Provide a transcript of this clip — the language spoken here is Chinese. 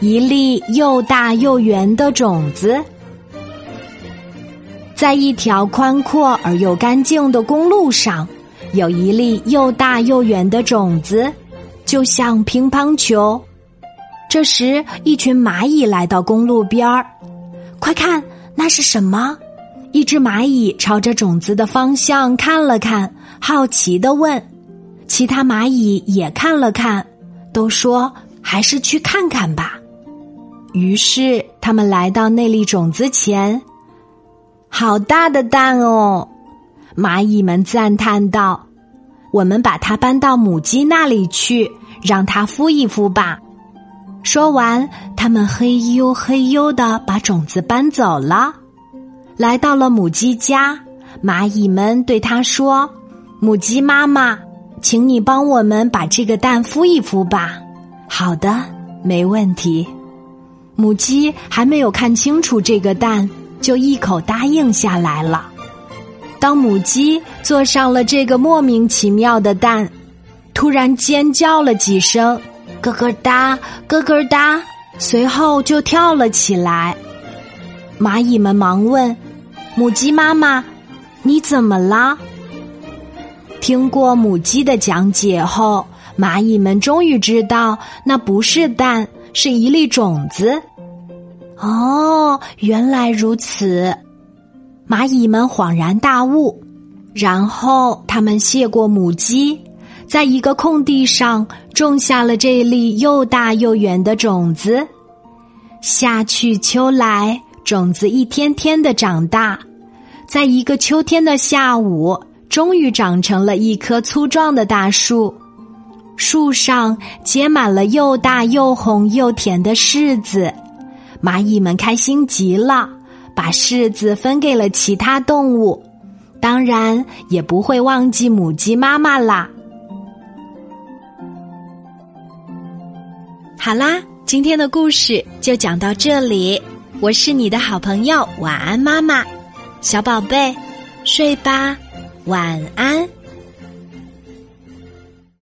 一粒又大又圆的种子，在一条宽阔而又干净的公路上，有一粒又大又圆的种子，就像乒乓球。这时，一群蚂蚁来到公路边儿，快看，那是什么？一只蚂蚁朝着种子的方向看了看，好奇的问。其他蚂蚁也看了看，都说还是去看看吧。于是，他们来到那粒种子前。好大的蛋哦！蚂蚁们赞叹道：“我们把它搬到母鸡那里去，让它孵一孵吧。”说完，他们嘿呦嘿呦的把种子搬走了。来到了母鸡家，蚂蚁们对它说：“母鸡妈妈，请你帮我们把这个蛋孵一孵吧。”“好的，没问题。”母鸡还没有看清楚这个蛋，就一口答应下来了。当母鸡坐上了这个莫名其妙的蛋，突然尖叫了几声，咯咯哒，咯咯哒，随后就跳了起来。蚂蚁们忙问母鸡妈妈：“你怎么了？”听过母鸡的讲解后，蚂蚁们终于知道那不是蛋。是一粒种子，哦，原来如此！蚂蚁们恍然大悟，然后他们谢过母鸡，在一个空地上种下了这粒又大又圆的种子。夏去秋来，种子一天天的长大，在一个秋天的下午，终于长成了一棵粗壮的大树。树上结满了又大又红又甜的柿子，蚂蚁们开心极了，把柿子分给了其他动物，当然也不会忘记母鸡妈妈啦。好啦，今天的故事就讲到这里，我是你的好朋友晚安妈妈，小宝贝，睡吧，晚安。